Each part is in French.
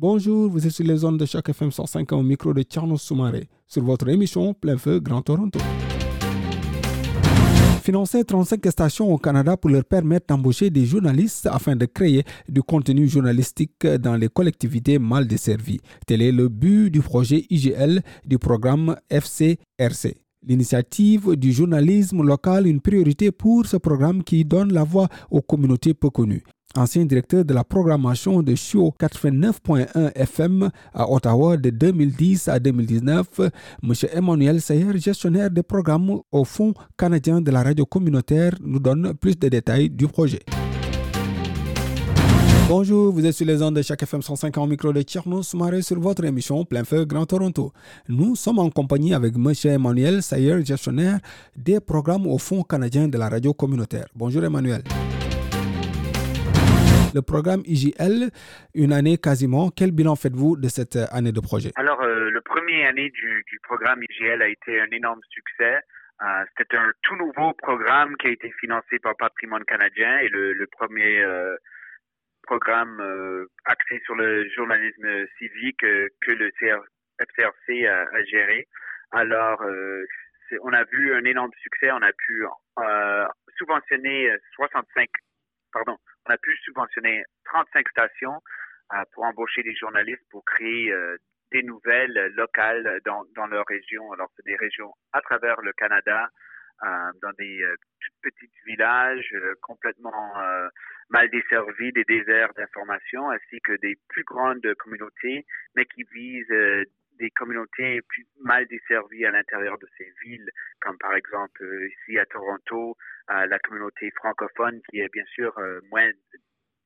Bonjour, vous êtes sur les zones de Choc FM 105 au micro de Tierno Soumaré sur votre émission Plein Feu Grand Toronto. Financer 35 stations au Canada pour leur permettre d'embaucher des journalistes afin de créer du contenu journalistique dans les collectivités mal desservies. Tel est le but du projet IGL du programme FCRC. L'initiative du journalisme local, une priorité pour ce programme qui donne la voix aux communautés peu connues ancien directeur de la programmation de show 89.1 FM à Ottawa de 2010 à 2019, M. Emmanuel Sayer, gestionnaire des programmes au Fonds canadien de la radio communautaire, nous donne plus de détails du projet. Bonjour, vous êtes sur les ondes de chaque FM 105 en micro de Tcherno Soumaré sur votre émission Plein Feu Grand Toronto. Nous sommes en compagnie avec M. Emmanuel Sayer, gestionnaire des programmes au Fonds canadien de la radio communautaire. Bonjour Emmanuel le programme IGL, une année quasiment. Quel bilan faites-vous de cette année de projet? Alors, euh, le premier année du, programme IGL a été un énorme succès. Euh, C'était un tout nouveau programme qui a été financé par Patrimoine canadien et le, premier euh, programme euh, axé sur le journalisme civique que le FCRC a, géré. Alors, on a vu un énorme succès. On a pu subventionner 65 pardon, on a pu subventionner 35 stations euh, pour embaucher des journalistes pour créer euh, des nouvelles locales dans, dans leur région. Alors, c'est des régions à travers le Canada, euh, dans des tout petits villages complètement mal desservis, des déserts d'information, ainsi que des plus grandes communautés, mais qui visent des communautés plus mal desservies à l'intérieur de ces villes, comme par exemple ici à Toronto, la communauté francophone qui est bien sûr euh, moins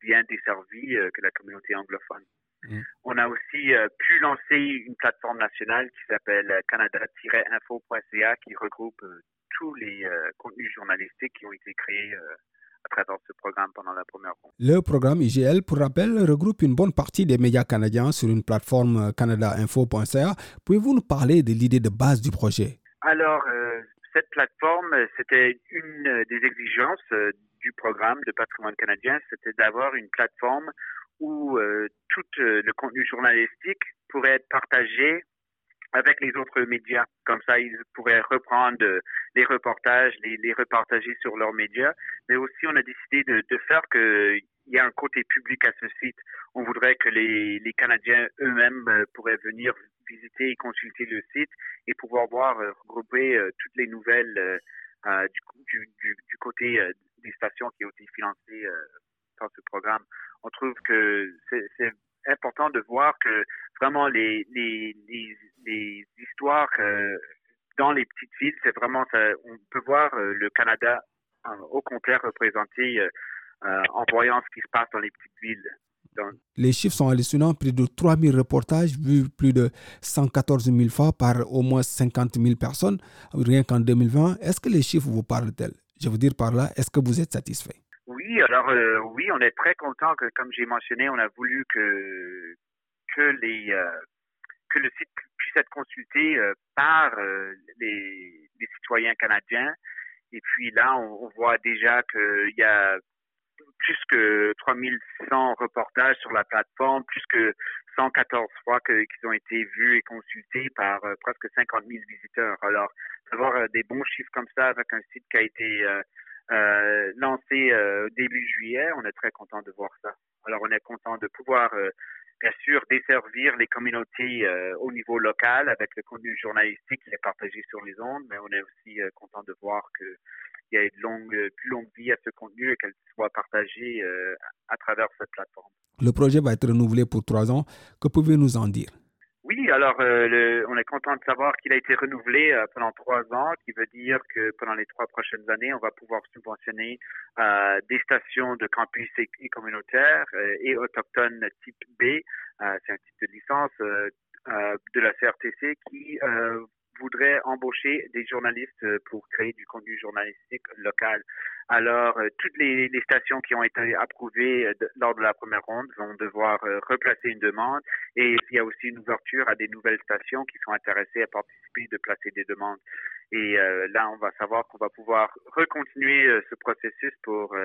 bien desservie euh, que la communauté anglophone. Mm. On a aussi euh, pu lancer une plateforme nationale qui s'appelle canada-info.ca qui regroupe tous les contenus journalistiques qui ont été créés travers ce programme pendant la première ronde. Le programme IGL, pour rappel, regroupe une bonne partie des médias canadiens sur une plateforme canada-info.ca. Pouvez-vous nous parler de l'idée de base du projet? Alors, cette plateforme, c'était une des exigences euh, du programme de patrimoine canadien, c'était d'avoir une plateforme où euh, tout euh, le contenu journalistique pourrait être partagé avec les autres médias. Comme ça, ils pourraient reprendre les reportages, les, les repartager sur leurs médias. Mais aussi, on a décidé de, de faire qu'il y a un côté public à ce site. On voudrait que les, les Canadiens eux-mêmes pourraient venir visiter et consulter le site et pouvoir voir euh, regrouper euh, toutes les nouvelles euh, du, du, du, côté des stations qui ont été financées par ce programme. On trouve que c'est important de voir que vraiment les, les, les, histoires dans les petites villes, c'est vraiment ça, on peut voir le Canada au contraire représenté en voyant ce qui se passe dans les petites villes. Les chiffres sont hallucinants. Plus de 3000 reportages vus plus de 114 000 fois par au moins 50 000 personnes, rien qu'en 2020. Est-ce que les chiffres vous parlent-elles Je veux dire par là, est-ce que vous êtes satisfait? Alors euh, oui, on est très content que, comme j'ai mentionné, on a voulu que, que, euh, le site puisse être consulté euh, par les, citoyens canadiens. Et puis là, on, voit déjà qu'il y a plus que 3100 reportages sur la plateforme, plus que 114 fois qu'ils ont été vus et consultés par presque 50 000 visiteurs. Alors, d'avoir des bons chiffres comme ça avec un site qui a été lancé début juillet, on est très content de voir ça. Alors, on est content de pouvoir, bien sûr, desservir les communautés au niveau local avec le contenu journalistique qui est partagé sur les ondes, mais on est aussi content de voir que y ait une plus longue vie à ce contenu et qu'elle soit partagée euh, à travers cette plateforme. Le projet va être renouvelé pour trois ans. Que pouvez-vous nous en dire? Oui, alors euh, le, on est content de savoir qu'il a été renouvelé euh, pendant trois ans, qui veut dire que pendant les trois prochaines années, on va pouvoir subventionner des stations de campus et, communautaires et autochtones type B. C'est un type de licence de la CRTC qui voudrait embaucher des journalistes pour créer du contenu journalistique local. Alors, toutes les, stations qui ont été approuvées lors de la première ronde vont devoir replacer une demande et il y a aussi une ouverture à des nouvelles stations qui sont intéressées à participer, de placer des demandes. Et là, on va savoir qu'on va pouvoir recontinuer ce processus pour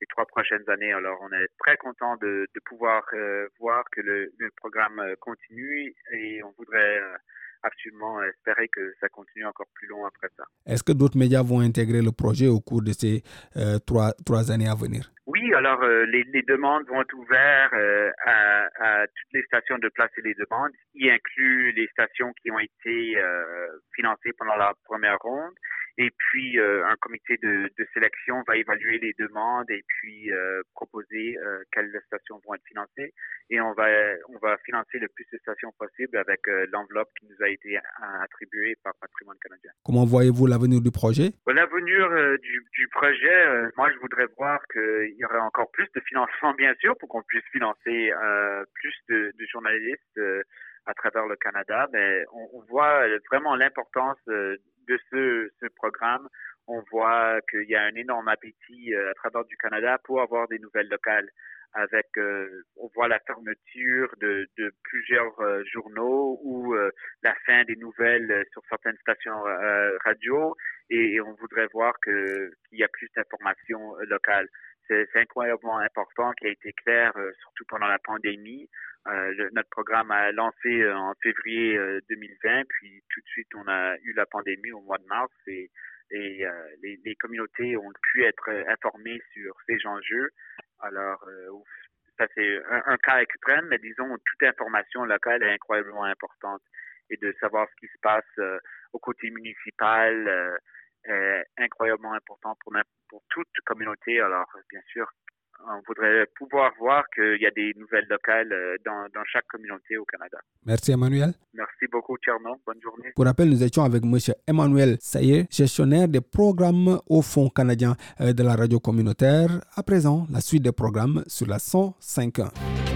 les trois prochaines années. Alors, on est très content de, pouvoir euh, voir que le, programme euh, continue et on voudrait euh, absolument espérer que ça continue encore plus long après ça. Est-ce que d'autres médias vont intégrer le projet au cours de ces euh, trois, trois années à venir? Oui, alors les, les, demandes vont être ouvertes euh, à, à, toutes les stations de placer les demandes, y inclut les stations qui ont été euh, financées pendant la première ronde et puis, euh, un comité de, de, sélection va évaluer les demandes et puis euh, proposer euh, quelles stations vont être financées. Et on va, on va financer le plus de stations possible avec l'enveloppe qui nous a été attribuée par Patrimoine canadien. Comment voyez-vous l'avenir du projet? L'avenir du, du, projet, moi, je voudrais voir qu'il y aurait encore plus de financement, bien sûr, pour qu'on puisse financer plus de, de journalistes à travers le Canada. Mais on, on voit vraiment l'importance de ce, programme, on voit qu'il y a un énorme appétit euh, à travers du Canada pour avoir des nouvelles locales. Euh, on voit la fermeture de, plusieurs euh, journaux ou la fin des nouvelles sur certaines stations radio, et, on voudrait voir qu'il y a plus d'informations locales. C'est incroyablement important, qui a été clair, surtout pendant la pandémie. Euh, notre programme a lancé euh, en février 2020, euh, puis tout de suite on a eu la pandémie au mois de mars et, et les, les, communautés ont pu être informées sur ces enjeux. Alors ça c'est un, un, cas extrême, mais disons toute information locale est incroyablement importante et de savoir ce qui se passe au côté municipal est incroyablement important pour, pour toute communauté. Alors bien sûr on voudrait pouvoir voir qu'il y a des nouvelles locales euh, dans, dans, chaque communauté au Canada. Merci Emmanuel. Merci beaucoup Tierno. Bonne journée. Pour rappel, nous étions avec M. Emmanuel Sayer, gestionnaire des programmes au Fonds canadien euh, de la radio communautaire. À présent, la suite des programmes sur la 105.1.